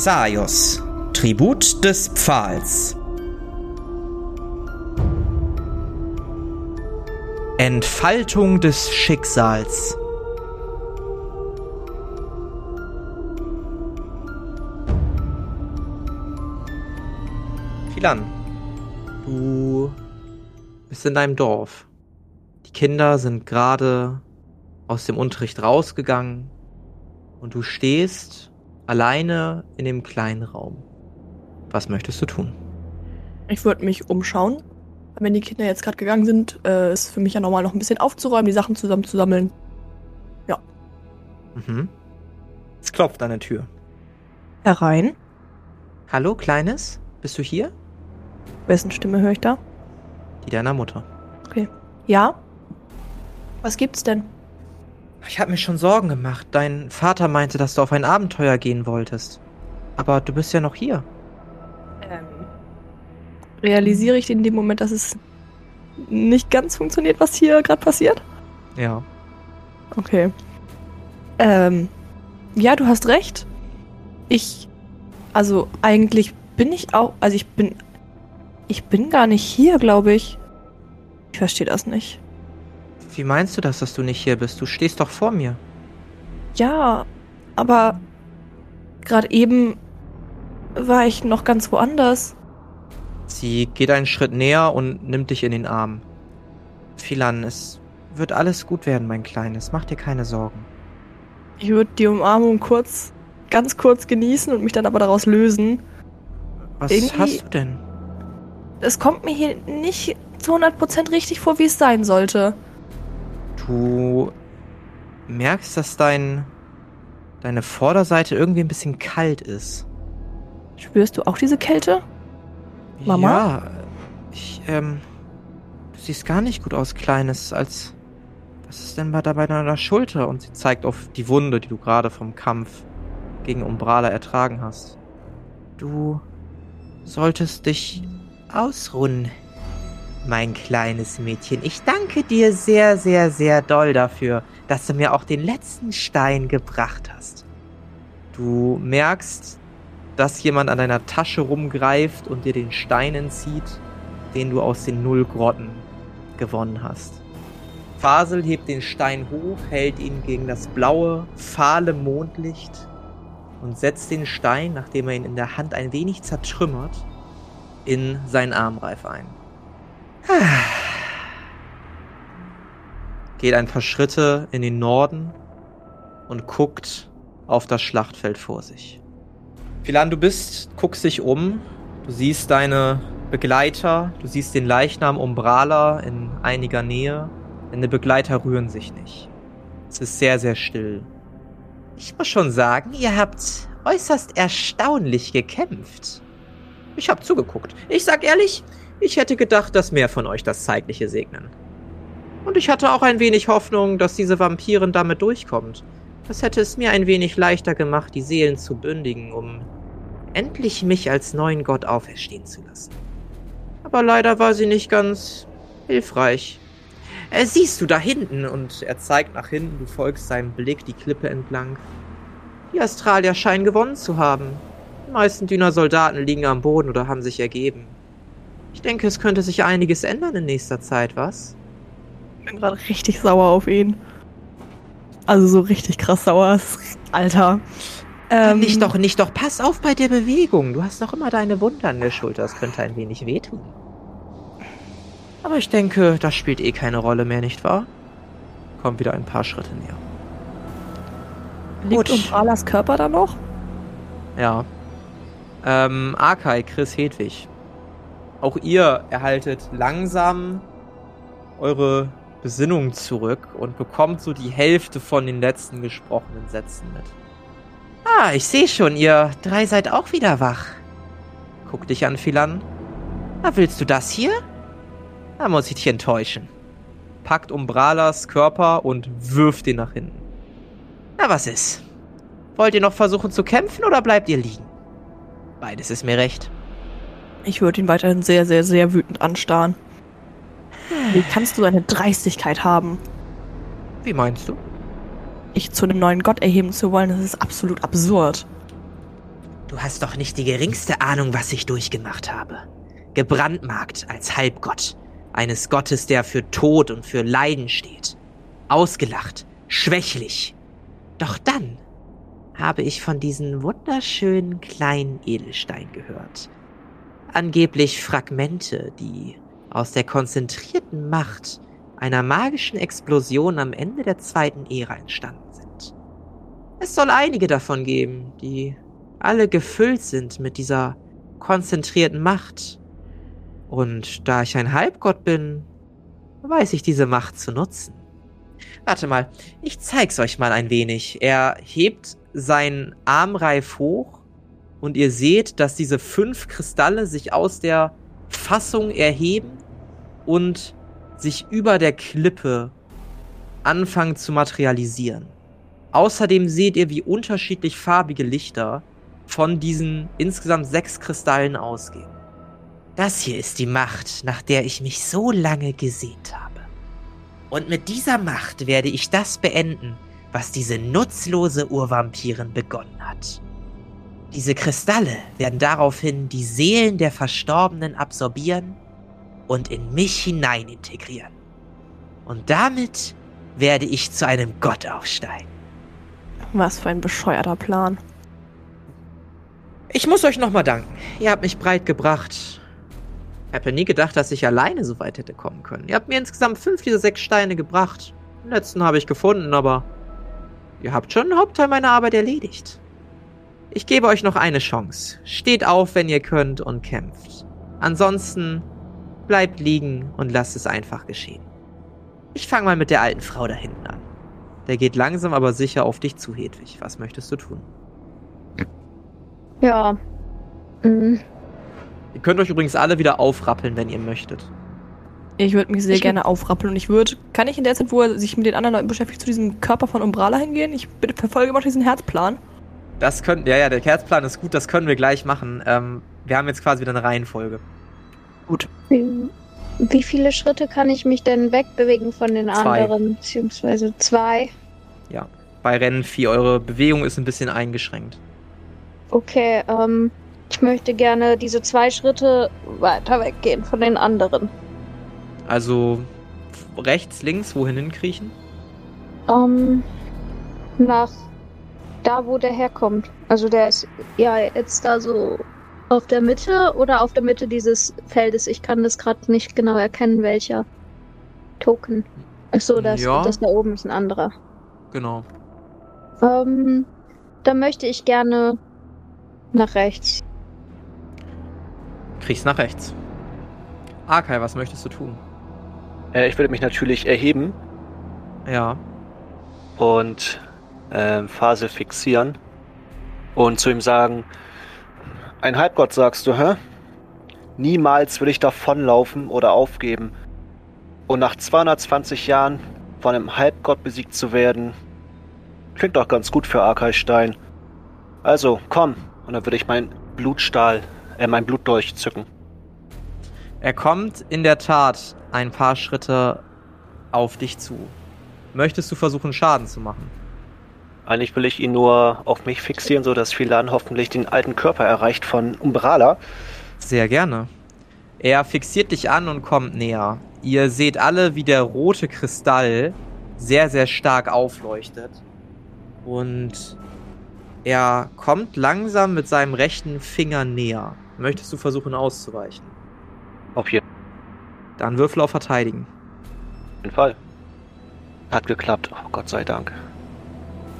Xaios, Tribut des Pfahls. Entfaltung des Schicksals. Philan, du bist in deinem Dorf. Die Kinder sind gerade aus dem Unterricht rausgegangen und du stehst alleine in dem kleinen Raum. Was möchtest du tun? Ich würde mich umschauen. Wenn die Kinder jetzt gerade gegangen sind, äh, ist für mich ja normal noch ein bisschen aufzuräumen, die Sachen zusammenzusammeln. Ja. Mhm. Es klopft an der Tür. Herein. Hallo, Kleines? Bist du hier? Wessen Stimme höre ich da? Die deiner Mutter. Okay. Ja? Was gibt's denn? Ich habe mir schon Sorgen gemacht. Dein Vater meinte, dass du auf ein Abenteuer gehen wolltest. Aber du bist ja noch hier. Ähm. Realisiere ich in dem Moment, dass es nicht ganz funktioniert, was hier gerade passiert? Ja. Okay. Ähm. Ja, du hast recht. Ich. Also, eigentlich bin ich auch. Also, ich bin. Ich bin gar nicht hier, glaube ich. Ich verstehe das nicht. Wie meinst du das, dass du nicht hier bist? Du stehst doch vor mir. Ja, aber gerade eben war ich noch ganz woanders. Sie geht einen Schritt näher und nimmt dich in den Arm. Philan, es wird alles gut werden, mein Kleines. Mach dir keine Sorgen. Ich würde die Umarmung kurz, ganz kurz genießen und mich dann aber daraus lösen. Was Irgendwie- hast du denn? Es kommt mir hier nicht zu 100% richtig vor, wie es sein sollte. Du merkst, dass dein deine Vorderseite irgendwie ein bisschen kalt ist. Spürst du auch diese Kälte? Mama? Ja, ich, ähm, du siehst gar nicht gut aus, Kleines, als, was ist denn bei da bei deiner Schulter? Und sie zeigt auf die Wunde, die du gerade vom Kampf gegen Umbrala ertragen hast. Du solltest dich ausruhen, mein kleines Mädchen. Ich danke dir sehr, sehr, sehr doll dafür, dass du mir auch den letzten Stein gebracht hast. Du merkst, dass jemand an deiner Tasche rumgreift und dir den Stein entzieht, den du aus den Nullgrotten gewonnen hast. Fasel hebt den Stein hoch, hält ihn gegen das blaue, fahle Mondlicht und setzt den Stein, nachdem er ihn in der Hand ein wenig zertrümmert, in seinen Armreif ein. Geht ein paar Schritte in den Norden und guckt auf das Schlachtfeld vor sich. Philan, du bist, guckst dich um, du siehst deine Begleiter, du siehst den Leichnam Umbrala in einiger Nähe. Deine Begleiter rühren sich nicht. Es ist sehr, sehr still. Ich muss schon sagen, ihr habt äußerst erstaunlich gekämpft. Ich hab zugeguckt. Ich sag ehrlich, ich hätte gedacht, dass mehr von euch das Zeitliche segnen. Und ich hatte auch ein wenig Hoffnung, dass diese Vampirin damit durchkommt. Das hätte es mir ein wenig leichter gemacht, die Seelen zu bündigen, um endlich mich als neuen Gott auferstehen zu lassen. Aber leider war sie nicht ganz hilfreich. Äh, siehst du da hinten? Und er zeigt nach hinten, du folgst seinem Blick die Klippe entlang. Die Astralier scheinen gewonnen zu haben. Die meisten Düner Soldaten liegen am Boden oder haben sich ergeben. Ich denke, es könnte sich einiges ändern in nächster Zeit, was? Ich bin gerade richtig sauer auf ihn. Also so richtig krass sauer. Alter. Ähm, nicht doch, nicht doch. Pass auf bei der Bewegung. Du hast noch immer deine Wunde an der Schulter. Das könnte ein wenig wehtun. Aber ich denke, das spielt eh keine Rolle mehr, nicht wahr? Komm wieder ein paar Schritte näher. Liegt Gut. Umbralas Körper da noch? Ja. Ähm, Arkai, Chris Hedwig. Auch ihr erhaltet langsam eure Besinnung zurück und bekommt so die Hälfte von den letzten gesprochenen Sätzen mit. Ah, ich sehe schon, ihr drei seid auch wieder wach. Guck dich an, Philan. Na, willst du das hier? Da muss ich dich enttäuschen. Packt Umbralas Körper und wirft ihn nach hinten. Na, was ist? Wollt ihr noch versuchen zu kämpfen oder bleibt ihr liegen? Beides ist mir recht. Ich würde ihn weiterhin sehr, sehr, sehr wütend anstarren. Wie kannst du eine Dreistigkeit haben, Wie meinst du? dich zu einem neuen Gott erheben zu wollen? Das ist absolut absurd. Du hast doch nicht die geringste Ahnung, was ich durchgemacht habe. Gebrandmarkt als Halbgott, eines Gottes, der für Tod und für Leiden steht. Ausgelacht, schwächlich. Doch dann habe ich von diesen wunderschönen kleinen Edelstein gehört. Angeblich Fragmente, die aus der konzentrierten Macht einer magischen Explosion am Ende der zweiten Ära entstanden sind. Es soll einige davon geben, die alle gefüllt sind mit dieser konzentrierten Macht. Und da ich ein Halbgott bin, weiß ich diese Macht zu nutzen. Warte mal, ich zeig's euch mal ein wenig. Er hebt seinen Armreif hoch und ihr seht, dass diese fünf Kristalle sich aus der Fassung erheben und sich über der Klippe anfangen zu materialisieren. Außerdem seht ihr, wie unterschiedlich farbige Lichter von diesen insgesamt sechs Kristallen ausgehen. Das hier ist die Macht, nach der ich mich so lange gesehnt habe. Und mit dieser Macht werde ich das beenden, was diese nutzlose Urvampirin begonnen hat. Diese Kristalle werden daraufhin die Seelen der Verstorbenen absorbieren und in mich hinein integrieren. Und damit werde ich zu einem Gott aufsteigen. Was für ein bescheuerter Plan. Ich muss euch nochmal danken. Ihr habt mich breit gebracht. Ich habe ja nie gedacht, dass ich alleine so weit hätte kommen können. Ihr habt mir insgesamt fünf dieser sechs Steine gebracht. Den letzten habe ich gefunden, aber ihr habt schon einen Hauptteil meiner Arbeit erledigt. Ich gebe euch noch eine Chance. Steht auf, wenn ihr könnt und kämpft. Ansonsten bleibt liegen und lasst es einfach geschehen. Ich fange mal mit der alten Frau da hinten an. Der geht langsam aber sicher auf dich zu, Hedwig. Was möchtest du tun? Ja. Mhm. Ihr könnt euch übrigens alle wieder aufrappeln, wenn ihr möchtet. Ich würde mich sehr Ich- gerne aufrappeln und ich würde, kann ich in der Zeit, wo er sich mit den anderen Leuten beschäftigt, zu diesem Körper von Umbrala hingehen? Ich bitte verfolge mal diesen Herzplan. Das können, ja, ja, der Herzplan ist gut, das können wir gleich machen. Ähm, wir haben jetzt quasi wieder eine Reihenfolge. Wie, wie viele Schritte kann ich mich denn wegbewegen von den Zwei. anderen? Beziehungsweise zwei. Bei Rennen 4, eure Bewegung ist ein bisschen eingeschränkt. Okay, ähm, ich möchte gerne diese zwei Schritte weiter weggehen von den anderen. Also rechts, links, wohin hinkriechen? Ähm, nach da, wo der herkommt. Also der ist ja jetzt da so auf der Mitte oder auf der Mitte dieses Feldes. Ich kann das gerade nicht genau erkennen, welcher Token. Achso, das, Ja. das da oben ist ein anderer. Genau. Ähm, da möchte ich gerne nach rechts. Kriechst nach rechts. Arkai, was möchtest du tun? Äh, ich würde mich natürlich erheben Ja. und ähm, Phase fixieren und zu ihm sagen, ein Halbgott sagst du, hä? Niemals will ich davonlaufen oder aufgeben. Und nach 220 Jahren von einem Halbgott besiegt zu werden, klingt doch ganz gut für Arkaistein. Also, komm. Und dann würde ich mein Blutstahl, äh, mein Blutdolch zücken. Er kommt in der Tat ein paar Schritte auf dich zu. Möchtest du versuchen, Schaden zu machen? Eigentlich will ich ihn nur auf mich fixieren, sodass Philan hoffentlich den alten Körper erreicht von Umbrala. Sehr gerne. Er fixiert dich an und kommt näher. Ihr seht alle, wie der rote Kristall sehr, sehr stark aufleuchtet. Und er kommt langsam mit seinem rechten Finger näher. Möchtest du versuchen auszuweichen? Auf jeden Dann Würfel auf Verteidigen. Fall. Hat geklappt. Oh, Gott sei Dank.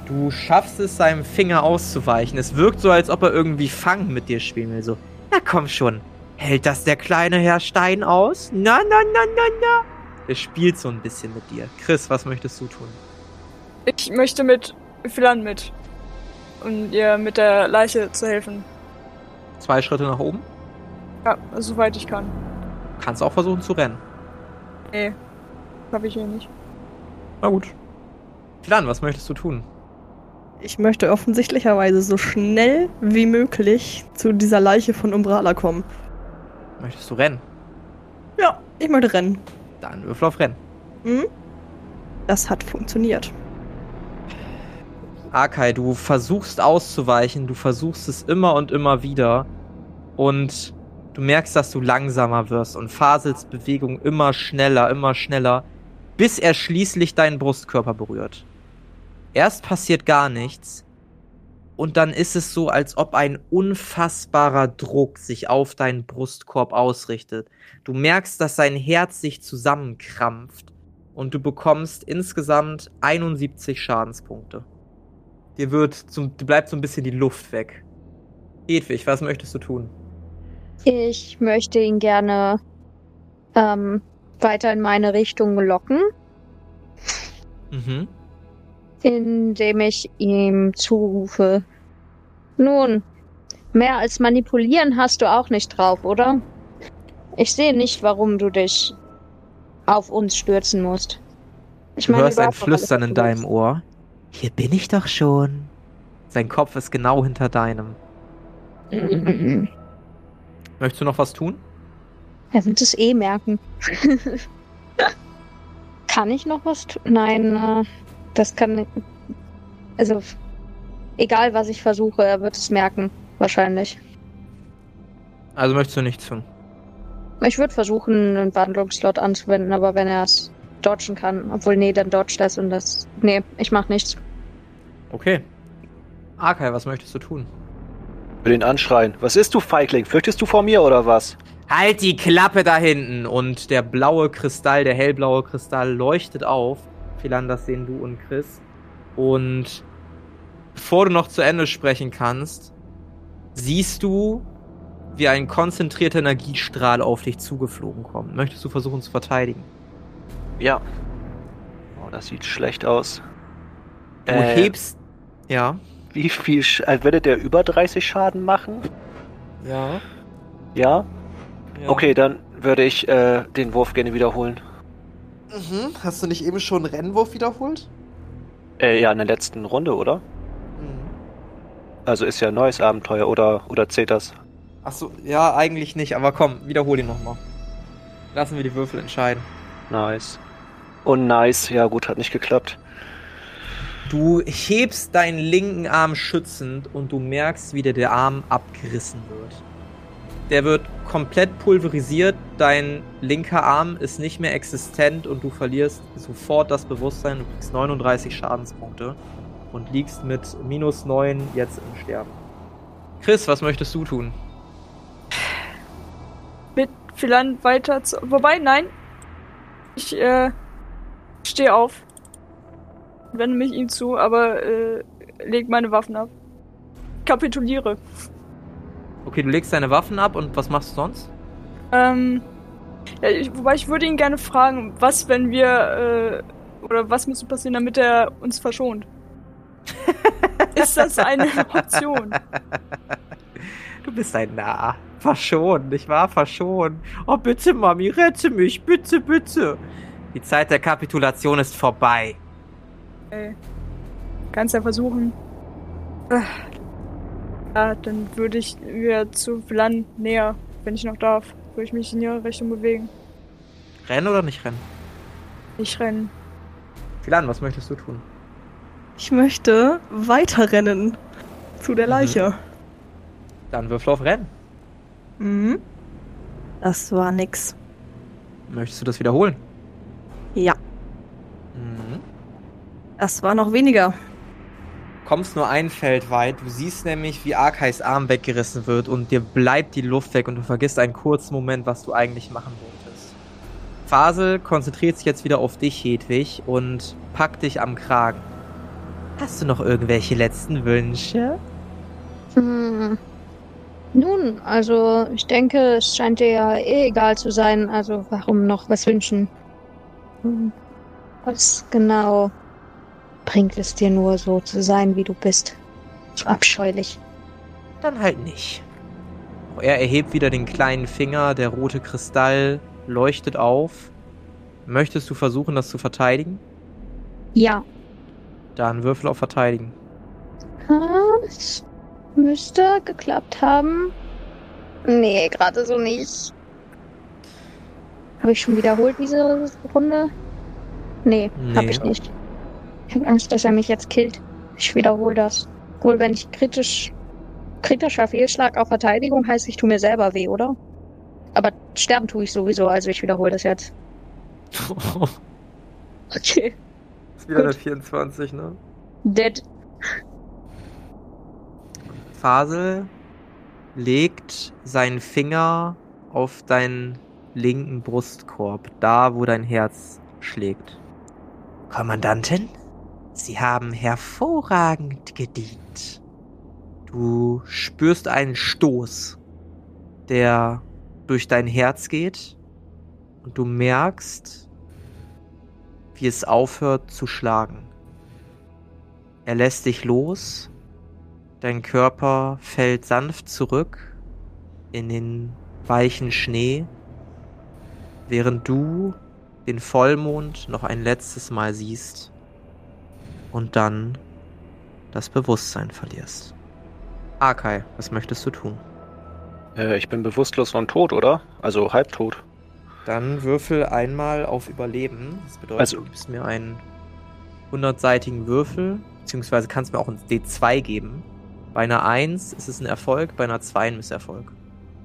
Du schaffst es, seinem Finger auszuweichen. Es wirkt so, als ob er irgendwie Fang mit dir spielen will. So, na komm schon. Hält das der kleine Herr Stein aus? Na, na, na, na, na. Er spielt so ein bisschen mit dir. Chris, was möchtest du tun? Ich möchte mit Philan mit. Um ihr mit der Leiche zu helfen. Zwei Schritte nach oben. Ja, soweit ich kann. Kannst auch versuchen zu rennen. Nee, hab ich hier nicht. Na gut. Plan, was möchtest du tun? Ich möchte offensichtlicherweise so schnell wie möglich zu dieser Leiche von Umbrala kommen. Möchtest du rennen? Ja, ich möchte rennen. Dann würfel auf Rennen. Hm? Das hat funktioniert. Akai, du versuchst auszuweichen, du versuchst es immer und immer wieder und du merkst, dass du langsamer wirst und Fasels Bewegung immer schneller, immer schneller, bis er schließlich deinen Brustkörper berührt. Erst passiert gar nichts und dann ist es so, als ob ein unfassbarer Druck sich auf deinen Brustkorb ausrichtet. Du merkst, dass sein Herz sich zusammenkrampft und du bekommst insgesamt 71 Schadenspunkte. Dir wird zum, dir bleibt so ein bisschen die Luft weg. Edwig, was möchtest du tun? Ich möchte ihn gerne ähm, weiter in meine Richtung locken, Mhm. Indem ich ihm zurufe. Nun, mehr als manipulieren hast du auch nicht drauf, oder? Ich sehe nicht, warum du dich auf uns stürzen musst. Ich Du hörst du ein Flüstern in deinem. Ohr. Hier bin ich doch schon. Sein Kopf ist genau hinter deinem. Möchtest du noch was tun? Er wird es eh merken. kann ich noch was tun? Nein, äh, das kann. Also, egal was ich versuche, er wird es merken. Wahrscheinlich. Also möchtest du nichts tun? Ich würde versuchen, einen Wandlungsslot anzuwenden, aber wenn er es dodgen kann. Obwohl, nee, dann dodge das und das. Nee, ich mach nichts. Okay. Akai, was möchtest du tun? Will ihn anschreien. Was ist du, Feigling? Fürchtest du vor mir oder was? Halt die Klappe da hinten! Und der blaue Kristall, der hellblaue Kristall leuchtet auf. Philan, das sehen du und Chris. Und bevor du noch zu Ende sprechen kannst, siehst du, wie ein konzentrierter Energiestrahl auf dich zugeflogen kommt. Möchtest du versuchen zu verteidigen? Ja. Oh, das sieht schlecht aus. Du Äh, hebst. Ja. Wie viel. Sch äh, würde der über 30 Schaden machen? Ja. Ja? ja. Okay, dann würde ich äh, den Wurf gerne wiederholen. Mhm. Hast du nicht eben schon einen Rennwurf wiederholt? Äh, ja, in der letzten Runde, oder? Mhm. Also ist ja ein neues Abenteuer, oder, oder zählt das? Achso, ja, eigentlich nicht, aber komm, wiederhol ihn nochmal. Lassen wir die Würfel entscheiden. Nice. Oh, nice. Ja, gut, hat nicht geklappt. Du hebst deinen linken Arm schützend und du merkst, wie dir der Arm abgerissen wird. Der wird komplett pulverisiert, dein linker Arm ist nicht mehr existent und du verlierst sofort das Bewusstsein. Du kriegst 39 Schadenspunkte und liegst mit minus 9 jetzt im Sterben. Chris, was möchtest du tun? Mit Philan weiter zu. Wobei, nein. Ich äh, stehe auf. Wende mich ihm zu, aber äh, leg meine Waffen ab. Kapituliere. Okay, du legst deine Waffen ab und was machst du sonst? Ähm, ja, ich, wobei ich würde ihn gerne fragen, was, wenn wir, äh, oder was müsste passieren, damit er uns verschont? Ist das eine Option? Du bist ein Narr. Verschont, nicht wahr? Verschont. Oh, bitte, Mami, rette mich. Bitte, bitte. Die Zeit der Kapitulation ist vorbei. Ey, kannst ja versuchen. Ah. Ja, dann würde ich wieder zu Philan näher, wenn ich noch darf. Würde ich mich in ihre Richtung bewegen. Rennen oder nicht rennen? Ich renne. Philan, was möchtest du tun? Ich möchte weiterrennen zu der Mhm. Leiche. Dann würfel auf Rennen. Mhm. Das war nix. Möchtest du das wiederholen? Ja, Mhm. das war noch weniger. Kommst nur ein Feld weit. Du siehst nämlich, wie Arkais Arm weggerissen wird und dir bleibt die Luft weg und du vergisst einen kurzen Moment, was du eigentlich machen wolltest. Fasel konzentriert sich jetzt wieder auf dich, Hedwig, und packt dich am Kragen. Hast du noch irgendwelche letzten Wünsche? Hm. Nun, also ich denke, es scheint dir ja eh egal zu sein. Also warum noch was wünschen? Hm. Was genau bringt es dir nur so zu sein, wie du bist? So abscheulich. Dann halt nicht. Er erhebt wieder den kleinen Finger, der rote Kristall leuchtet auf. Möchtest du versuchen, das zu verteidigen? Ja. Dann würfel auf Verteidigen. Es müsste geklappt haben. Nee, gerade so nicht. Habe ich schon wiederholt diese Runde? Nee, Nee. habe ich nicht. Ich habe Angst, dass er mich jetzt killt. Ich wiederhole das. Wohl, wenn ich kritisch, kritischer Fehlschlag auf Verteidigung heißt, ich tue mir selber weh, oder? Aber sterben tue ich sowieso, also ich wiederhole das jetzt. Okay. ist wieder Gut. eine 24, ne? Dead. Fasel legt seinen Finger auf deinen linken Brustkorb, da wo dein Herz schlägt. Kommandantin, Sie haben hervorragend gedient. Du spürst einen Stoß, der durch dein Herz geht und du merkst, wie es aufhört zu schlagen. Er lässt dich los, dein Körper fällt sanft zurück in den weichen Schnee, während du den Vollmond noch ein letztes Mal siehst und dann das Bewusstsein verlierst. Arkai, was möchtest du tun? Äh, ich bin bewusstlos und tot, oder? Also halbtot. Dann würfel einmal auf Überleben. Das bedeutet, Also- du gibst mir einen 100-seitigen Würfel, beziehungsweise kannst mir auch ein D2 geben. Bei einer 1 ist es ein Erfolg, bei einer 2 ein Misserfolg.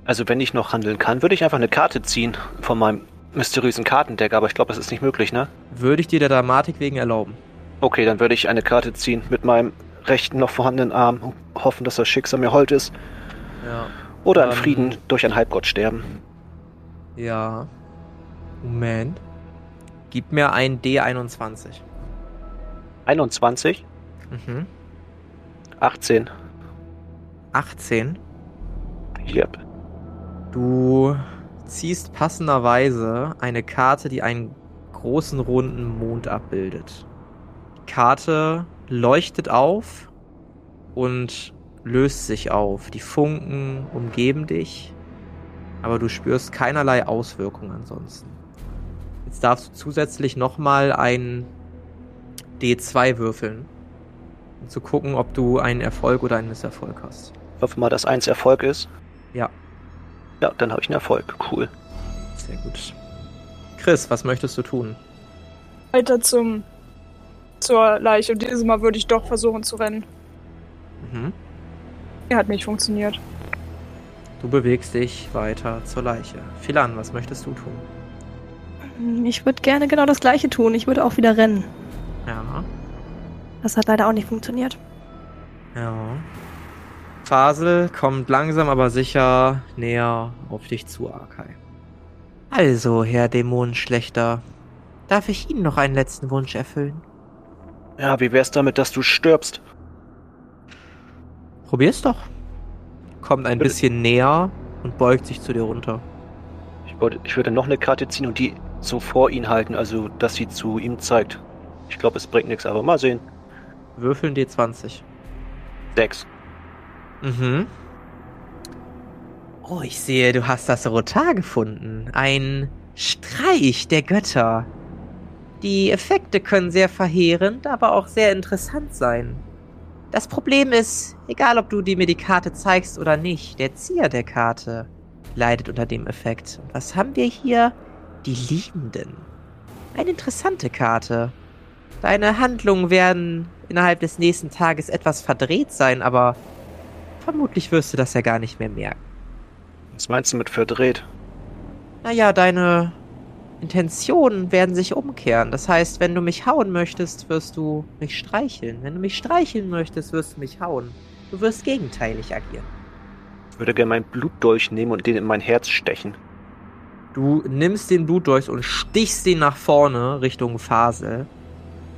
Also wenn ich noch handeln kann, würde ich einfach eine Karte ziehen von meinem mysteriösen Kartendeck, aber ich glaube, das ist nicht möglich, ne? Würde ich dir der Dramatik wegen erlauben. Okay, dann würde ich eine Karte ziehen mit meinem rechten noch vorhandenen Arm und hoffen, dass das Schicksal mir hold ist. Ja. Oder in Ähm. Frieden durch einen Halbgott sterben. Ja. Moment. Gib mir ein D21. 21, Mhm. 18. 18. Yep. Du ziehst passenderweise eine Karte, die einen großen runden Mond abbildet. Karte leuchtet auf und löst sich auf. Die Funken umgeben dich, aber du spürst keinerlei Auswirkungen ansonsten. Jetzt darfst du zusätzlich nochmal ein D2 würfeln, um zu gucken, ob du einen Erfolg oder einen Misserfolg hast. Ich hoffe mal, dass eins Erfolg ist. Ja. Ja, dann habe ich einen Erfolg. Cool. Sehr gut. Chris, was möchtest du tun? Weiter zum zur Leiche. Und dieses Mal würde ich doch versuchen zu rennen. Mhm. Er hat nicht funktioniert. Du bewegst dich weiter zur Leiche. Philan, was möchtest du tun? Ich würde gerne genau das gleiche tun. Ich würde auch wieder rennen. Ja. Das hat leider auch nicht funktioniert. Ja. Fasel kommt langsam aber sicher näher auf dich zu, Arkai. Also, Herr Dämonenschlechter, darf ich Ihnen noch einen letzten Wunsch erfüllen? Ja, wie wär's damit, dass du stirbst? Probier's doch. Kommt ein Bitte. bisschen näher und beugt sich zu dir runter. Ich, wollte, ich würde noch eine Karte ziehen und die so vor ihn halten, also dass sie zu ihm zeigt. Ich glaube, es bringt nichts, aber mal sehen. Würfeln D20. Sechs. Mhm. Oh, ich sehe, du hast das Rotar gefunden. Ein Streich der Götter. Die Effekte können sehr verheerend, aber auch sehr interessant sein. Das Problem ist, egal ob du die mir die Karte zeigst oder nicht, der Zieher der Karte leidet unter dem Effekt. Und was haben wir hier? Die Liebenden. Eine interessante Karte. Deine Handlungen werden innerhalb des nächsten Tages etwas verdreht sein, aber vermutlich wirst du das ja gar nicht mehr merken. Was meinst du mit verdreht? Naja, deine Intentionen werden sich umkehren. Das heißt, wenn du mich hauen möchtest, wirst du mich streicheln. Wenn du mich streicheln möchtest, wirst du mich hauen. Du wirst gegenteilig agieren. Ich würde gerne meinen Blutdolch nehmen und den in mein Herz stechen. Du nimmst den Blutdolch und stichst ihn nach vorne Richtung Fasel,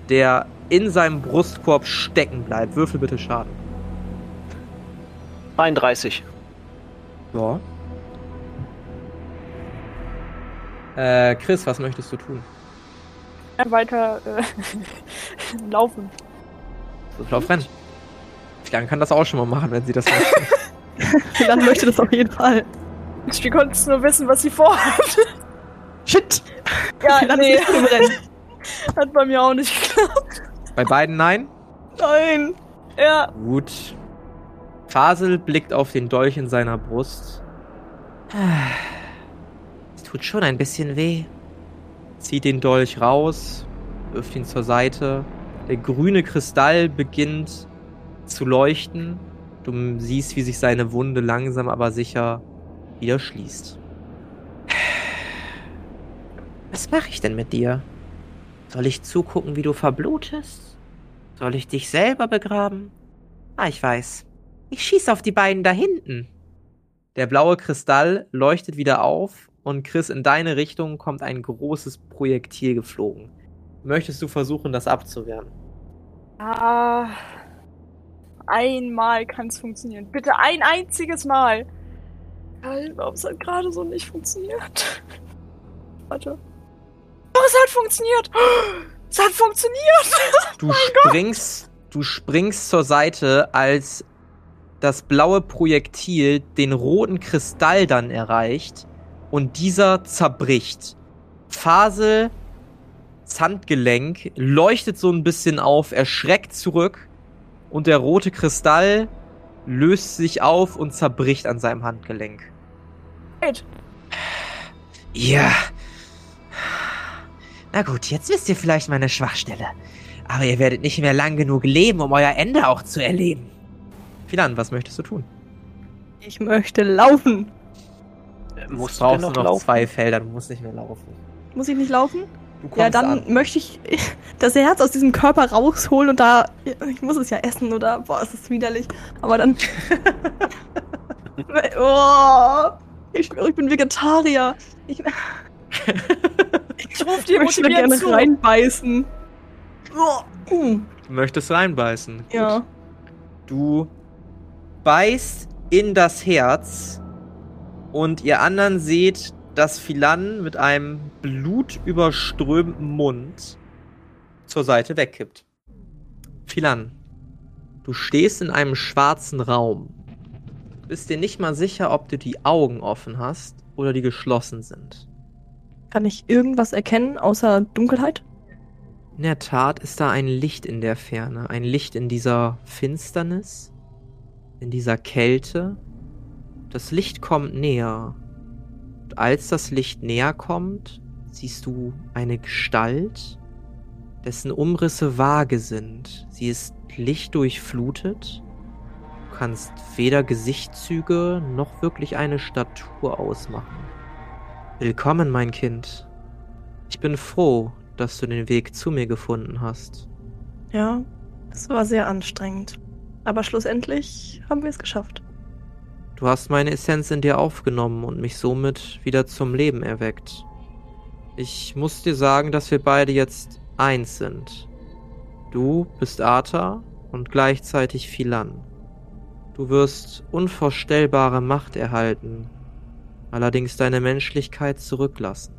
der in seinem Brustkorb stecken bleibt. Würfel bitte Schaden. 31. Ja. Äh, Chris, was möchtest du tun? Weiter äh, laufen. Würfel auf Rennen. Filan kann das auch schon mal machen, wenn sie das möchte. Dann möchte das auf jeden Fall. Wir konnten es nur wissen, was sie vorhat. Shit! Ja, Dann nee, hat bei mir auch nicht geklappt. Bei beiden nein? Nein! Ja, Gut. Fasel blickt auf den Dolch in seiner Brust, tut schon ein bisschen weh. zieht den Dolch raus, wirft ihn zur Seite Der grüne Kristall beginnt zu leuchten. Du siehst, wie sich seine Wunde langsam aber sicher wieder schließt. Was mache ich denn mit dir? Soll ich zugucken, wie du verblutest? Soll ich dich selber begraben? Ah, ich weiß. Ich schieß auf die beiden da hinten. Der blaue Kristall leuchtet wieder auf und Chris, in deine Richtung kommt ein großes Projektil geflogen. Möchtest du versuchen, das abzuwehren? Ah. Einmal kann es funktionieren. Bitte ein einziges Mal. Warum es hat gerade so nicht funktioniert? Warte. Oh, es hat funktioniert! Es hat funktioniert! Du springst, du springst zur Seite, als das blaue Projektil den roten Kristall dann erreicht und dieser zerbricht. Fasel Handgelenk leuchtet so ein bisschen auf, erschreckt zurück und der rote Kristall löst sich auf und zerbricht an seinem Handgelenk. Right. Ja. Na gut, jetzt wisst ihr vielleicht meine Schwachstelle. Aber ihr werdet nicht mehr lang genug leben, um euer Ende auch zu erleben. Filan, was möchtest du tun? Ich möchte laufen. Musst du brauchst noch nur noch laufen? zwei Felder, du musst nicht mehr laufen. Muss ich nicht laufen? Du Ja, dann an. möchte ich das Herz aus diesem Körper rausholen und da. Ich muss es ja essen oder. Boah, es ist widerlich. Aber dann. oh, ich schwöre, ich bin Vegetarier. Ich, Ich ruf dir möchte da gerne zu. reinbeißen. Oh, mm, Du möchtest reinbeißen. Gut. ja. Du beißt in das Herz und ihr anderen seht, dass Philan mit einem blutüberströmten Mund zur Seite wegkippt. Philan, du stehst in einem schwarzen Raum. Bist dir nicht mal sicher, ob du die Augen offen hast oder die geschlossen sind. Kann ich irgendwas erkennen außer Dunkelheit? In der Tat ist da ein Licht in der Ferne, ein Licht in dieser Finsternis, in dieser Kälte. Das Licht kommt näher. Und als das Licht näher kommt, siehst du eine Gestalt, dessen Umrisse vage sind. Sie ist lichtdurchflutet. Du kannst weder Gesichtszüge noch wirklich eine Statur ausmachen. Willkommen, mein Kind. Ich bin froh, dass du den Weg zu mir gefunden hast. Ja, es war sehr anstrengend. Aber schlussendlich haben wir es geschafft. Du hast meine Essenz in dir aufgenommen und mich somit wieder zum Leben erweckt. Ich muss dir sagen, dass wir beide jetzt eins sind. Du bist Arthur und gleichzeitig Philan. Du wirst unvorstellbare Macht erhalten, allerdings deine Menschlichkeit zurücklassen.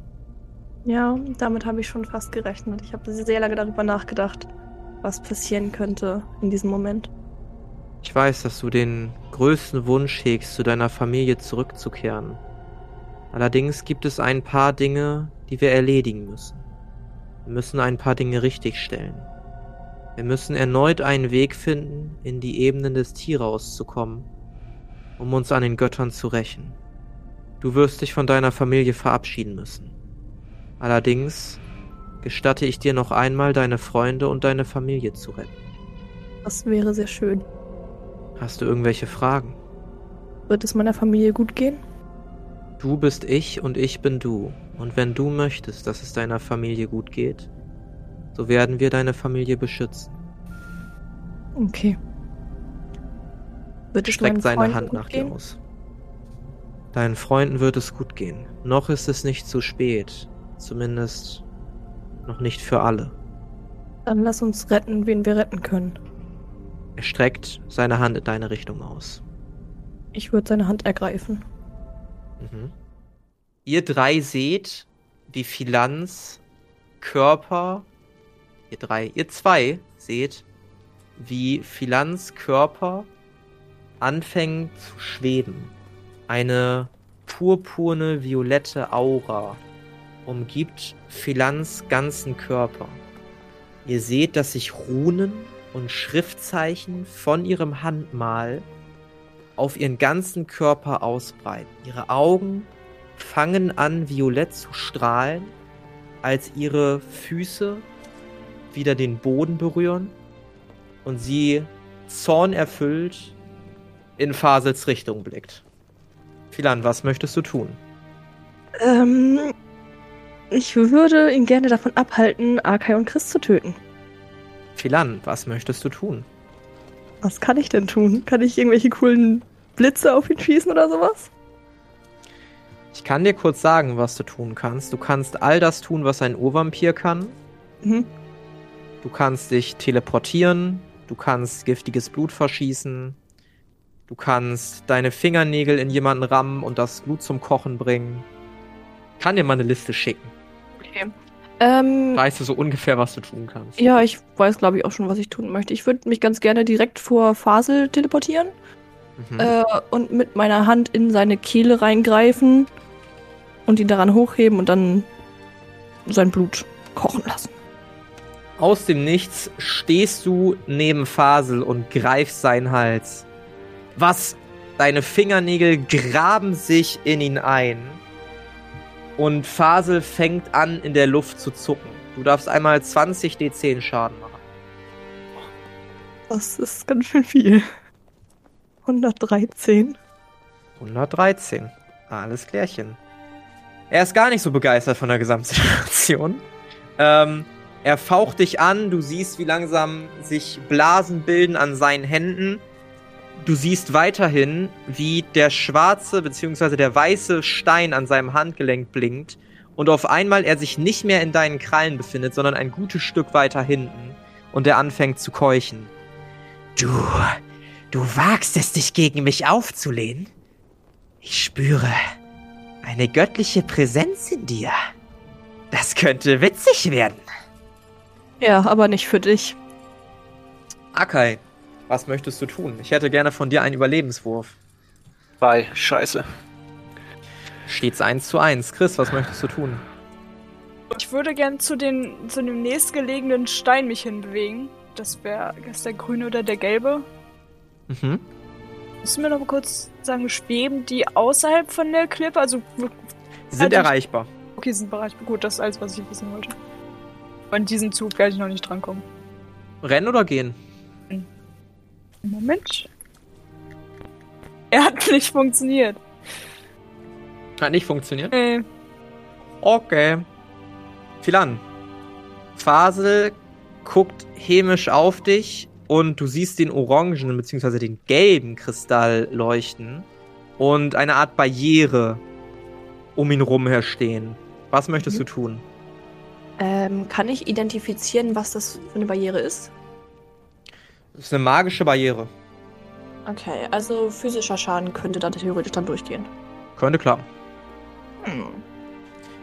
Ja, damit habe ich schon fast gerechnet. Ich habe sehr lange darüber nachgedacht, was passieren könnte in diesem Moment. Ich weiß, dass du den größten Wunsch hegst, zu deiner Familie zurückzukehren. Allerdings gibt es ein paar Dinge, die wir erledigen müssen. Wir müssen ein paar Dinge richtigstellen. Wir müssen erneut einen Weg finden, in die Ebenen des Tiraus zu kommen, um uns an den Göttern zu rächen. Du wirst dich von deiner Familie verabschieden müssen. Allerdings gestatte ich dir noch einmal, deine Freunde und deine Familie zu retten. Das wäre sehr schön. Hast du irgendwelche Fragen? Wird es meiner Familie gut gehen? Du bist ich und ich bin du. Und wenn du möchtest, dass es deiner Familie gut geht, so werden wir deine Familie beschützen. Okay. Wird es Streckt seine Freunden Hand nach gehen? dir aus. Deinen Freunden wird es gut gehen. Noch ist es nicht zu spät. Zumindest noch nicht für alle. Dann lass uns retten, wen wir retten können. Er streckt seine Hand in deine Richtung aus. Ich würde seine Hand ergreifen. Mhm. Ihr drei seht, wie Philanz Körper, ihr drei, ihr zwei seht, wie Philanz Körper anfängt zu schweben. Eine purpurne, violette Aura umgibt Philanz ganzen Körper. Ihr seht, dass sich Runen und Schriftzeichen von ihrem Handmal auf ihren ganzen Körper ausbreiten. Ihre Augen fangen an, violett zu strahlen, als ihre Füße wieder den Boden berühren und sie zornerfüllt in Fasels Richtung blickt. Philan, was möchtest du tun? Ähm, ich würde ihn gerne davon abhalten, Arkai und Chris zu töten. Philan, was möchtest du tun? Was kann ich denn tun? Kann ich irgendwelche coolen Blitze auf ihn schießen oder sowas? Ich kann dir kurz sagen, was du tun kannst. Du kannst all das tun, was ein Urvampir kann. Mhm. Du kannst dich teleportieren, du kannst giftiges Blut verschießen, du kannst deine Fingernägel in jemanden rammen und das Blut zum Kochen bringen. Kann dir mal eine Liste schicken. Okay. Ähm, Weißt du so ungefähr, was du tun kannst? ja, ich weiß, glaube ich, auch schon, was ich tun möchte. Ich würde mich ganz gerne direkt vor Fasel teleportieren Mhm. äh, und mit meiner Hand in seine Kehle reingreifen und ihn daran hochheben und dann sein Blut kochen lassen. Aus dem Nichts stehst du neben Fasel und greifst seinen Hals. Was? Deine Fingernägel graben sich in ihn ein. Und Fasel fängt an, in der Luft zu zucken. Du darfst einmal 20 D10 Schaden machen. Das ist ganz schön viel. 113. 113. Alles klärchen. Er ist gar nicht so begeistert von der Gesamtsituation. Ähm, er faucht dich an, du siehst, wie langsam sich Blasen bilden an seinen Händen. Du siehst weiterhin, wie der schwarze bzw. der weiße Stein an seinem Handgelenk blinkt und auf einmal er sich nicht mehr in deinen Krallen befindet, sondern ein gutes Stück weiter hinten und er anfängt zu keuchen. Du, du wagst es, dich gegen mich aufzulehnen? Ich spüre eine göttliche Präsenz in dir. Das könnte witzig werden. Ja, aber nicht für dich. Akai, was möchtest du tun? Ich hätte gerne von dir einen Überlebenswurf. Bei Scheiße. Steht's 1 zu 1. Chris, was möchtest du tun? Ich würde gern zu, den, zu dem nächstgelegenen Stein mich hinbewegen. Das wäre der grüne oder der gelbe. Mhm. Müssen wir noch mal kurz sagen, schweben die außerhalb von der Klippe? Also, sind ich- erreichbar. okay, sind bereit. Gut, das ist alles, was ich wissen wollte. An diesen Zug werde ich noch nicht drankommen. Rennen oder gehen? Moment. Er hat nicht funktioniert. Hat nicht funktioniert. Nee. Okay. Philan. Fasel guckt hämisch auf dich und du siehst den orangen bzw. den gelben Kristall leuchten und eine Art Barriere um ihn rum herstehen. Was möchtest Mhm. du tun? Ähm, kann ich identifizieren, was das für eine Barriere ist? Das ist eine magische Barriere. Okay, also physischer Schaden könnte da theoretisch dann durchgehen. Könnte klappen. Hm.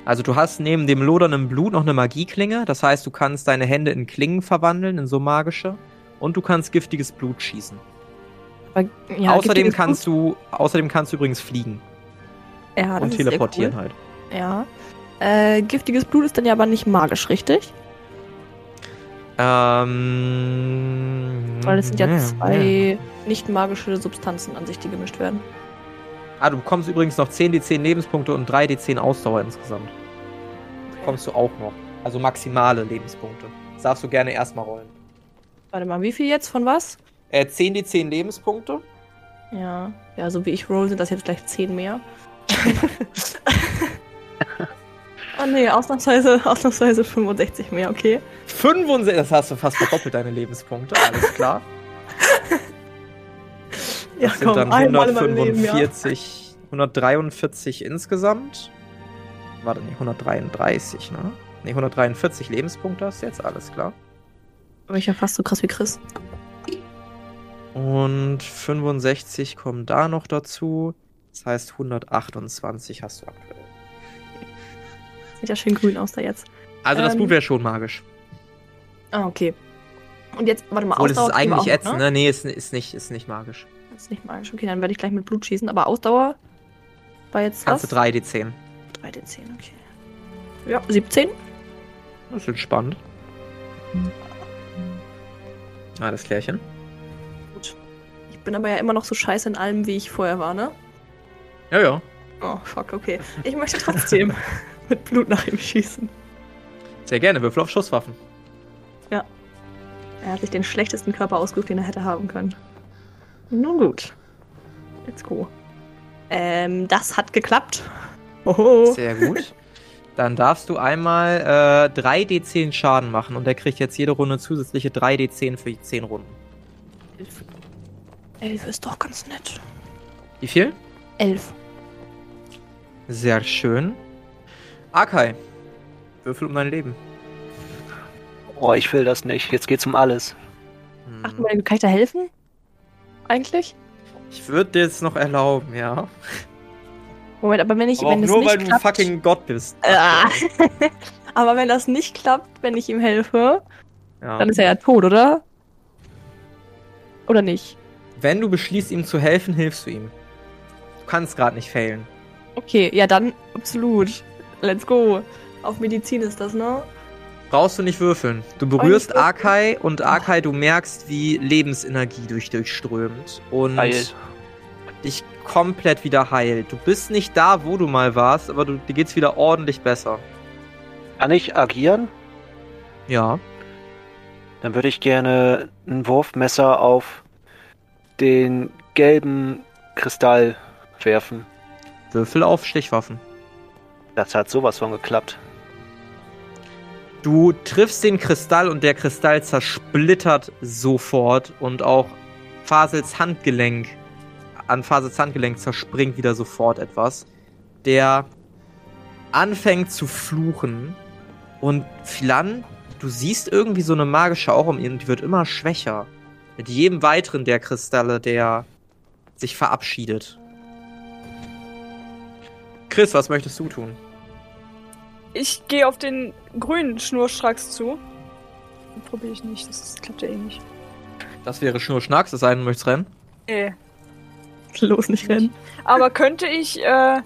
Also du hast neben dem lodernden Blut noch eine Magieklinge. Das heißt, du kannst deine Hände in Klingen verwandeln, in so magische. Und du kannst giftiges Blut schießen. Aber, ja, außerdem kannst du, außerdem kannst du übrigens fliegen Blut, ja, das und teleportieren cool. halt. Ja. Äh, giftiges Blut ist dann ja aber nicht magisch, richtig? Ähm, Weil es sind ja, ja, zwei nicht magische Substanzen an sich, die gemischt werden. Ah, du bekommst übrigens noch 10 D10 Lebenspunkte und 3 D10 Ausdauer insgesamt. Bekommst du auch noch. Also maximale Lebenspunkte. Das darfst du gerne erstmal rollen. Warte mal, wie viel jetzt von was? Äh, 10 D10 Lebenspunkte. Ja. Ja, so wie ich roll, sind das jetzt gleich 10 mehr. oh nee, ausnahmsweise, ausnahmsweise 65 mehr, okay. 65, das hast du fast verdoppelt deine Lebenspunkte, alles klar. Ja, Das sind dann einmal in meinem Leben, ja. 145, 143 insgesamt. Warte, nee, 133, ne? Ne, 143 Lebenspunkte hast du jetzt, alles klar. Aber ich ja fast so krass wie Chris. Und 65 kommen da noch dazu. Das heißt, 128 hast du aktuell. Sieht ja schön grün aus da jetzt. Also das Ähm, Blut wäre schon magisch. Ah, okay. Und jetzt, warte mal, Obwohl, ist Ausdauer kriegen wir eigentlich ätzend, ne? Nee, ist, ist, nicht, ist nicht magisch. Das ist nicht magisch. Okay, dann werde ich gleich mit Blut schießen. Aber Ausdauer war jetzt Kannst was? du 3d10. 3 d 10, okay. Ja, 17. Das ist entspannt. Alles klärchen. Gut. Ich bin aber ja immer noch so scheiße in allem, wie ich vorher war, ne? Ja, ja. Oh, fuck, okay. Ich möchte trotzdem mit Blut nach ihm schießen. Sehr gerne. Würfel auf Schusswaffen. Ja. Er hat sich den schlechtesten Körper ausgesucht, den er hätte haben können. Nun gut. Let's go. Ähm, das hat geklappt. Oho. Sehr gut. Dann darfst du einmal äh, 3d10 Schaden machen und er kriegt jetzt jede Runde zusätzliche 3d10 für die 10 Runden. Elf. Elf ist doch ganz nett. Wie viel? Elf. Sehr schön. Akai, würfel um dein Leben. Oh, ich will das nicht. Jetzt geht's um alles. Ach, Moment, kann ich da helfen? Eigentlich? Ich würde dir jetzt noch erlauben, ja. Moment, aber wenn ich, Aber auch wenn es nur, nicht weil du klappt, fucking Gott bist. Ah. aber wenn das nicht klappt, wenn ich ihm helfe, Ja. dann ist er ja tot, oder? Oder nicht? Wenn du beschließt, ihm zu helfen, hilfst du ihm. Du kannst gerade nicht failen. Okay, ja dann absolut. Let's go. Auf Medizin ist das, ne? Brauchst du nicht würfeln. Du berührst würfeln? Akai und Akai, du merkst, wie Lebensenergie durch dich strömt und Geil. dich komplett wieder heilt. Du bist nicht da, wo du mal warst, aber du, dir geht's wieder ordentlich besser. Kann ich agieren? Ja. Dann würde ich gerne ein Wurfmesser auf den gelben Kristall werfen. Würfel auf Stichwaffen. Das hat sowas von geklappt. Du triffst den Kristall und der Kristall zersplittert sofort und auch Fasels Handgelenk, an Fasels Handgelenk zerspringt wieder sofort etwas. Der anfängt zu fluchen und Philan, du siehst irgendwie so eine magische Aura um ihn und die wird immer schwächer. Mit jedem weiteren der Kristalle, der sich verabschiedet. Chris, was möchtest du tun? Ich gehe auf den grünen Schnurstracks zu. Probiere ich nicht, das klappt ja eh nicht. Das wäre Schnurschnacks, denn, du möchtest rennen. Äh. Los, nicht rennen. Aber könnte ich, äh.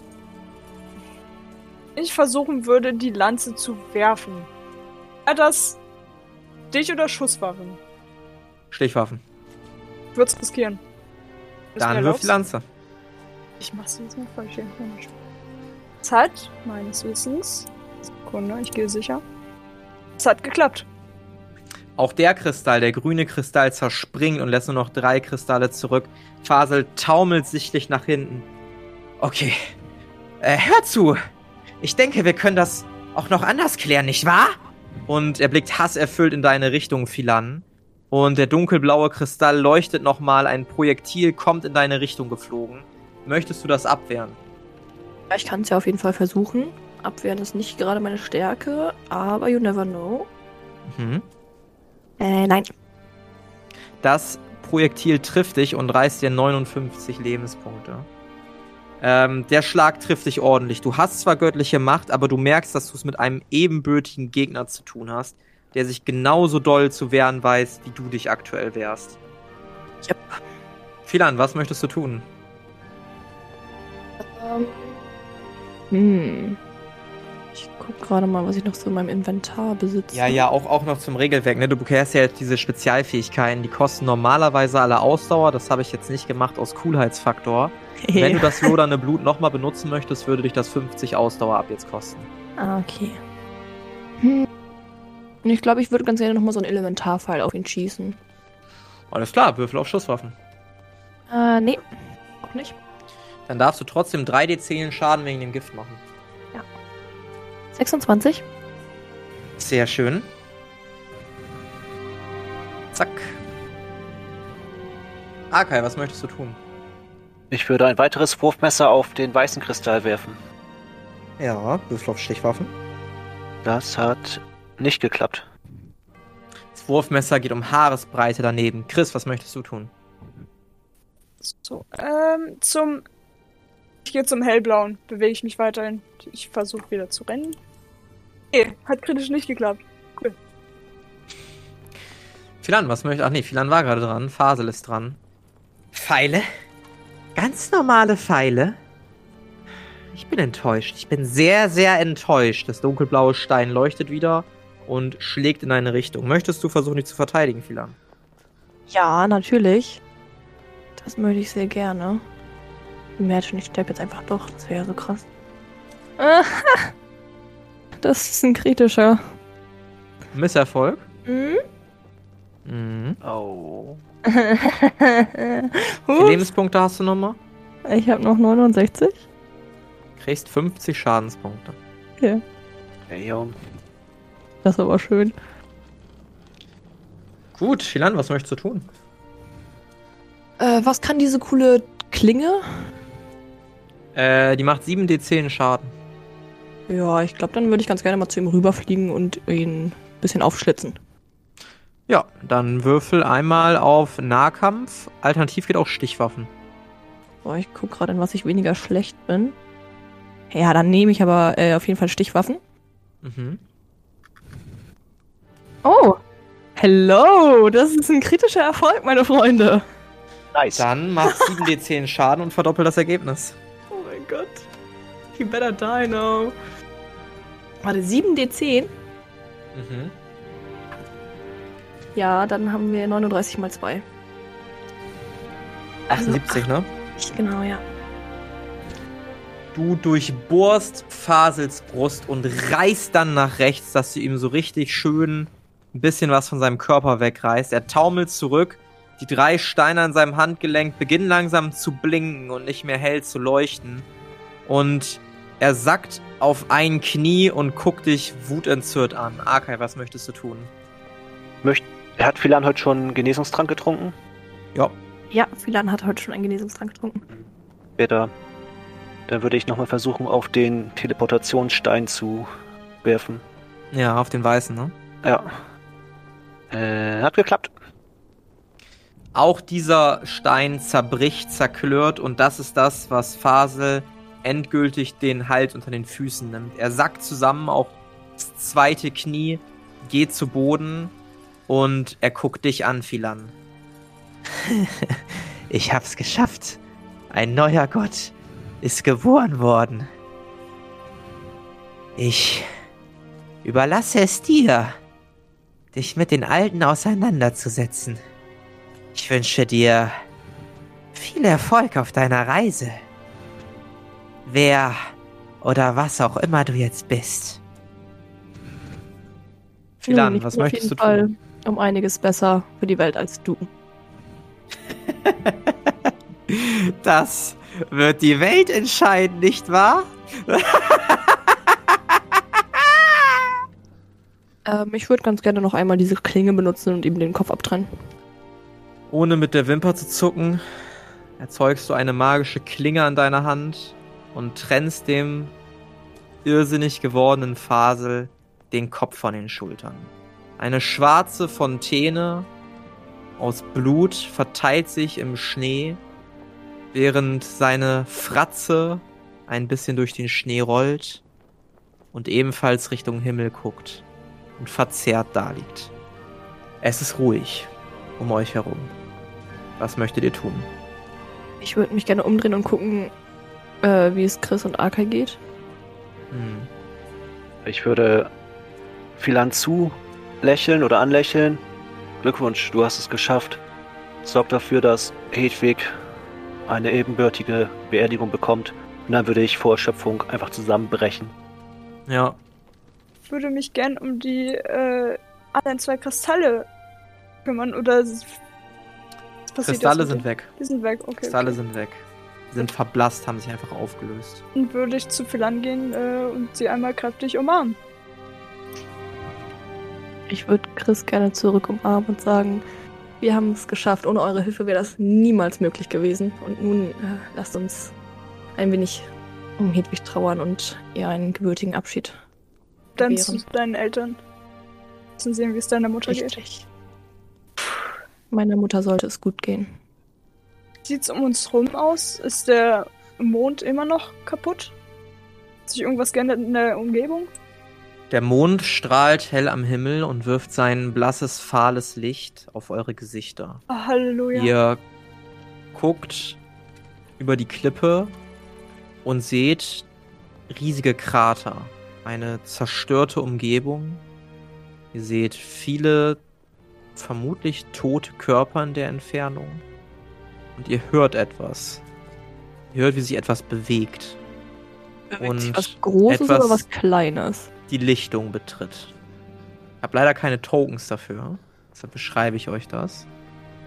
Ich versuchen würde, die Lanze zu werfen. Ja, das. Dich oder Schusswaffen? Stichwaffen. Ich würde es riskieren. Ist Dann wirf die Lanze. Ich mach's jetzt mal falsch hier. Komisch. Es hat, meines Wissens. Sekunde, ich gehe sicher. Es hat geklappt. Auch der Kristall, der grüne Kristall, zerspringt und lässt nur noch drei Kristalle zurück. Fasel taumelt sichtlich nach hinten. Okay. Äh, hör zu! Ich denke, wir können das auch noch anders klären, nicht wahr? Und er blickt hasserfüllt in deine Richtung, Philan. Und der dunkelblaue Kristall leuchtet nochmal. Ein Projektil kommt in deine Richtung geflogen. Möchtest du das abwehren? Ja, ich kann es ja auf jeden Fall versuchen. Abwehren ist nicht gerade meine Stärke, aber you never know. Mhm. Äh, nein. Das Projektil trifft dich und reißt dir 59 Lebenspunkte. Ähm, der Schlag trifft dich ordentlich. Du hast zwar göttliche Macht, aber du merkst, dass du es mit einem ebenbürtigen Gegner zu tun hast, der sich genauso doll zu wehren weiß, wie du dich aktuell wehrst. Yep. Philan, was möchtest du tun? Ähm. Hm. Ich guck gerade mal, was ich noch so in meinem Inventar besitze. Ja, ja, auch, auch noch zum Regelwerk. Ne? Du bekommst ja jetzt diese Spezialfähigkeiten. Die kosten normalerweise alle Ausdauer. Das habe ich jetzt nicht gemacht aus Coolheitsfaktor. Wenn du das lodernde Blut nochmal benutzen möchtest, würde dich das 50 Ausdauer ab jetzt kosten. Ah, okay. Hm. Ich glaube, ich würde ganz gerne nochmal so einen Elementarpfeil auf ihn schießen. Alles klar, Würfel auf Schusswaffen. Äh, nee. Auch nicht. Dann darfst du trotzdem 3d10 Schaden wegen dem Gift machen. 26? Sehr schön. Zack. Akai, was möchtest du tun? Ich würde ein weiteres Wurfmesser auf den weißen Kristall werfen. Ja, Würfel auf Stichwaffen. Das hat nicht geklappt. Das Wurfmesser geht um Haaresbreite daneben. Chris, was möchtest du tun? So, ähm, zum. Ich gehe zum hellblauen. Bewege ich mich weiterhin. Ich versuche wieder zu rennen. Nee, hat kritisch nicht geklappt. Philan, was möchtest Ach nee, Philan war gerade dran. Fasel ist dran. Pfeile? Ganz normale Pfeile? Ich bin enttäuscht. Ich bin sehr, sehr enttäuscht. Das dunkelblaue Stein leuchtet wieder und schlägt in eine Richtung. Möchtest du versuchen, dich zu verteidigen, Philan? Ja, natürlich. Das möchte ich sehr gerne. Imagine, ich sterbe jetzt einfach doch. Das wäre so krass. Ah, Das ist ein kritischer. Misserfolg. Hm? Mhm. Oh. Wie viele Lebenspunkte hast du nochmal? ich habe noch 69. Kriegst 50 Schadenspunkte. Hey, yo. Das ist aber schön. Gut, Philan, was möchtest du tun? Äh, was kann diese coole Klinge? Äh, die macht 7d10 Schaden. Ja, ich glaube, dann würde ich ganz gerne mal zu ihm rüberfliegen und ihn ein bisschen aufschlitzen. Ja, dann würfel einmal auf Nahkampf. Alternativ geht auch Stichwaffen. So, ich gucke gerade, in was ich weniger schlecht bin. Ja, dann nehme ich aber äh, auf jeden Fall Stichwaffen. Mhm. Oh, hello, das ist ein kritischer Erfolg, meine Freunde. Nice. Dann macht 7d10 Schaden und verdoppelt das Ergebnis. Oh Gott. You better die now. Warte, 7d10? Mhm. Ja, dann haben wir 39 mal 2. 78, ne? Genau, ja. Du durchbohrst Fasels Brust und reißt dann nach rechts, dass du ihm so richtig schön ein bisschen was von seinem Körper wegreißt. Er taumelt zurück. Die drei Steine an seinem Handgelenk beginnen langsam zu blinken und nicht mehr hell zu leuchten. Und er sackt auf ein Knie und guckt dich wutentzürnt an. Arkai, was möchtest du tun? Möcht hat Philan heute schon einen Genesungstrank getrunken? Ja. Ja, Philan hat heute schon einen Genesungstrank getrunken. Später. Dann würde ich nochmal versuchen, auf den Teleportationsstein zu werfen. Ja, auf den weißen, ne? Ja. Äh, hat geklappt. Auch dieser Stein zerbricht, zerklirrt und das ist das, was Fasel endgültig den Halt unter den Füßen nimmt. Er sackt zusammen, auch das zweite Knie geht zu Boden und er guckt dich an, Philan. Ich hab's geschafft. Ein neuer Gott ist geboren worden. Ich überlasse es dir, dich mit den Alten auseinanderzusetzen. Ich wünsche dir viel Erfolg auf deiner Reise. Wer oder was auch immer du jetzt bist. Philan, Nun, ich was möchtest du auf jeden tun? Fall um einiges besser für die Welt als du. Das wird die Welt entscheiden, nicht wahr? Ähm, ich würde ganz gerne noch einmal diese Klinge benutzen und ihm den Kopf abtrennen. Ohne mit der Wimper zu zucken, erzeugst du eine magische Klinge an deiner Hand und trennst dem irrsinnig gewordenen Fasel den Kopf von den Schultern. Eine schwarze Fontäne aus Blut verteilt sich im Schnee, während seine Fratze ein bisschen durch den Schnee rollt und ebenfalls Richtung Himmel guckt und verzerrt daliegt. Es ist ruhig um euch herum. Was möchtet ihr tun? Ich würde mich gerne umdrehen und gucken, äh, wie es Chris und Arkai geht. Hm. Ich würde Philan zu lächeln oder anlächeln. Glückwunsch, du hast es geschafft. Sorg dafür, dass Hedwig eine ebenbürtige Beerdigung bekommt. Und dann würde ich vor Erschöpfung einfach zusammenbrechen. Ja, Ich würde mich gern um die äh, anderen zwei Kristalle kümmern oder Kristalle sind weg. Die sind weg, okay. Kristalle okay. sind weg. Sind verblasst, haben sich einfach aufgelöst. Dann würde ich zu Philan gehen äh, und sie einmal kräftig umarmen. Ich würde Chris gerne zurück umarmen und sagen, wir haben es geschafft. Ohne eure Hilfe wäre das niemals möglich gewesen. Und nun äh, lasst uns ein wenig um Hedwig trauern und ihr einen gebürtigen Abschied. Dann gewähren. zu deinen Eltern. Müssen sehen, wie es deiner Mutter geht. Richtig. Meiner Mutter sollte es gut gehen. Sieht's um uns rum aus? Ist der Mond immer noch kaputt? Hat sich irgendwas geändert in der Umgebung? Der Mond strahlt hell am Himmel und wirft sein blasses, fahles Licht auf eure Gesichter. Ah, Halleluja. Ihr guckt über die Klippe und seht riesige Krater, eine zerstörte Umgebung. Ihr seht viele vermutlich tote Körper in der Entfernung. Und ihr hört etwas. Ihr hört, wie sich etwas bewegt, Bewegt Und was Großes etwas- oder was Kleines? die Lichtung betritt. Ich habe leider keine Tokens dafür. Deshalb beschreibe ich euch das.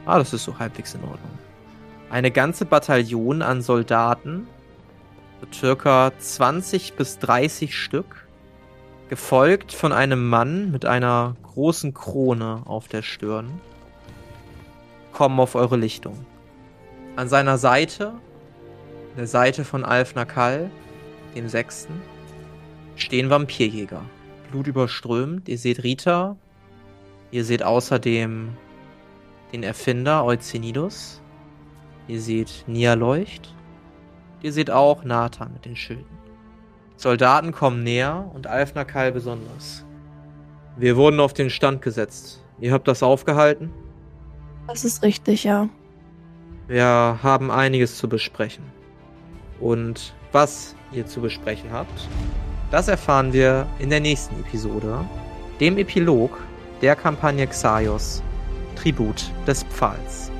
Ah, das ist so halbwegs in Ordnung. Eine ganze Bataillon an Soldaten, so circa 20 bis 30 Stück, gefolgt von einem Mann mit einer großen Krone auf der Stirn, kommen auf eure Lichtung. An seiner Seite, der Seite von Alf Nakal, dem Sechsten, stehen Vampirjäger. Blutüberströmt. Ihr seht Rita. Ihr seht außerdem den Erfinder Euzenidos. Ihr seht Nia Leucht. Ihr seht auch Nathan mit den Schilden. Soldaten kommen näher und Alf Nakal besonders. Wir wurden auf den Stand gesetzt. Ihr habt das aufgehalten? Das ist richtig, ja. Wir haben einiges zu besprechen. Und was ihr zu besprechen habt, das erfahren wir in der nächsten Episode, dem Epilog der Kampagne Xaios, Tribut des Pfahls.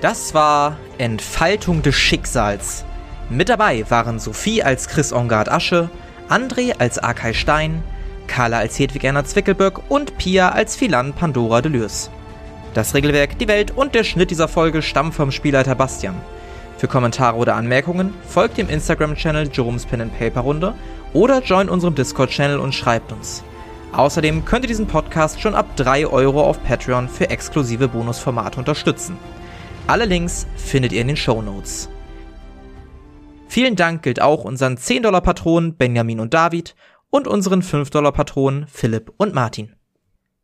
Das war Entfaltung des Schicksals. Mit dabei waren Sophie als Chris Ongard Asche, André als Arkay Stein, Carla als Hedwig Erna Zwickelböck und Pia als Philan Pandora Delürs. Das Regelwerk, die Welt und der Schnitt dieser Folge stammen vom Spielleiter Bastian. Für Kommentare oder Anmerkungen folgt dem Instagram-Channel Jerome's Pen and Paper Runde oder join unserem Discord-Channel und schreibt uns. Außerdem könnt ihr diesen Podcast schon ab 3 Euro auf Patreon für exklusive Bonusformate unterstützen. Alle Links findet ihr in den Show Notes. Vielen Dank gilt auch unseren 10-Dollar-Patronen Benjamin und David und unseren 5-Dollar-Patronen Philipp und Martin.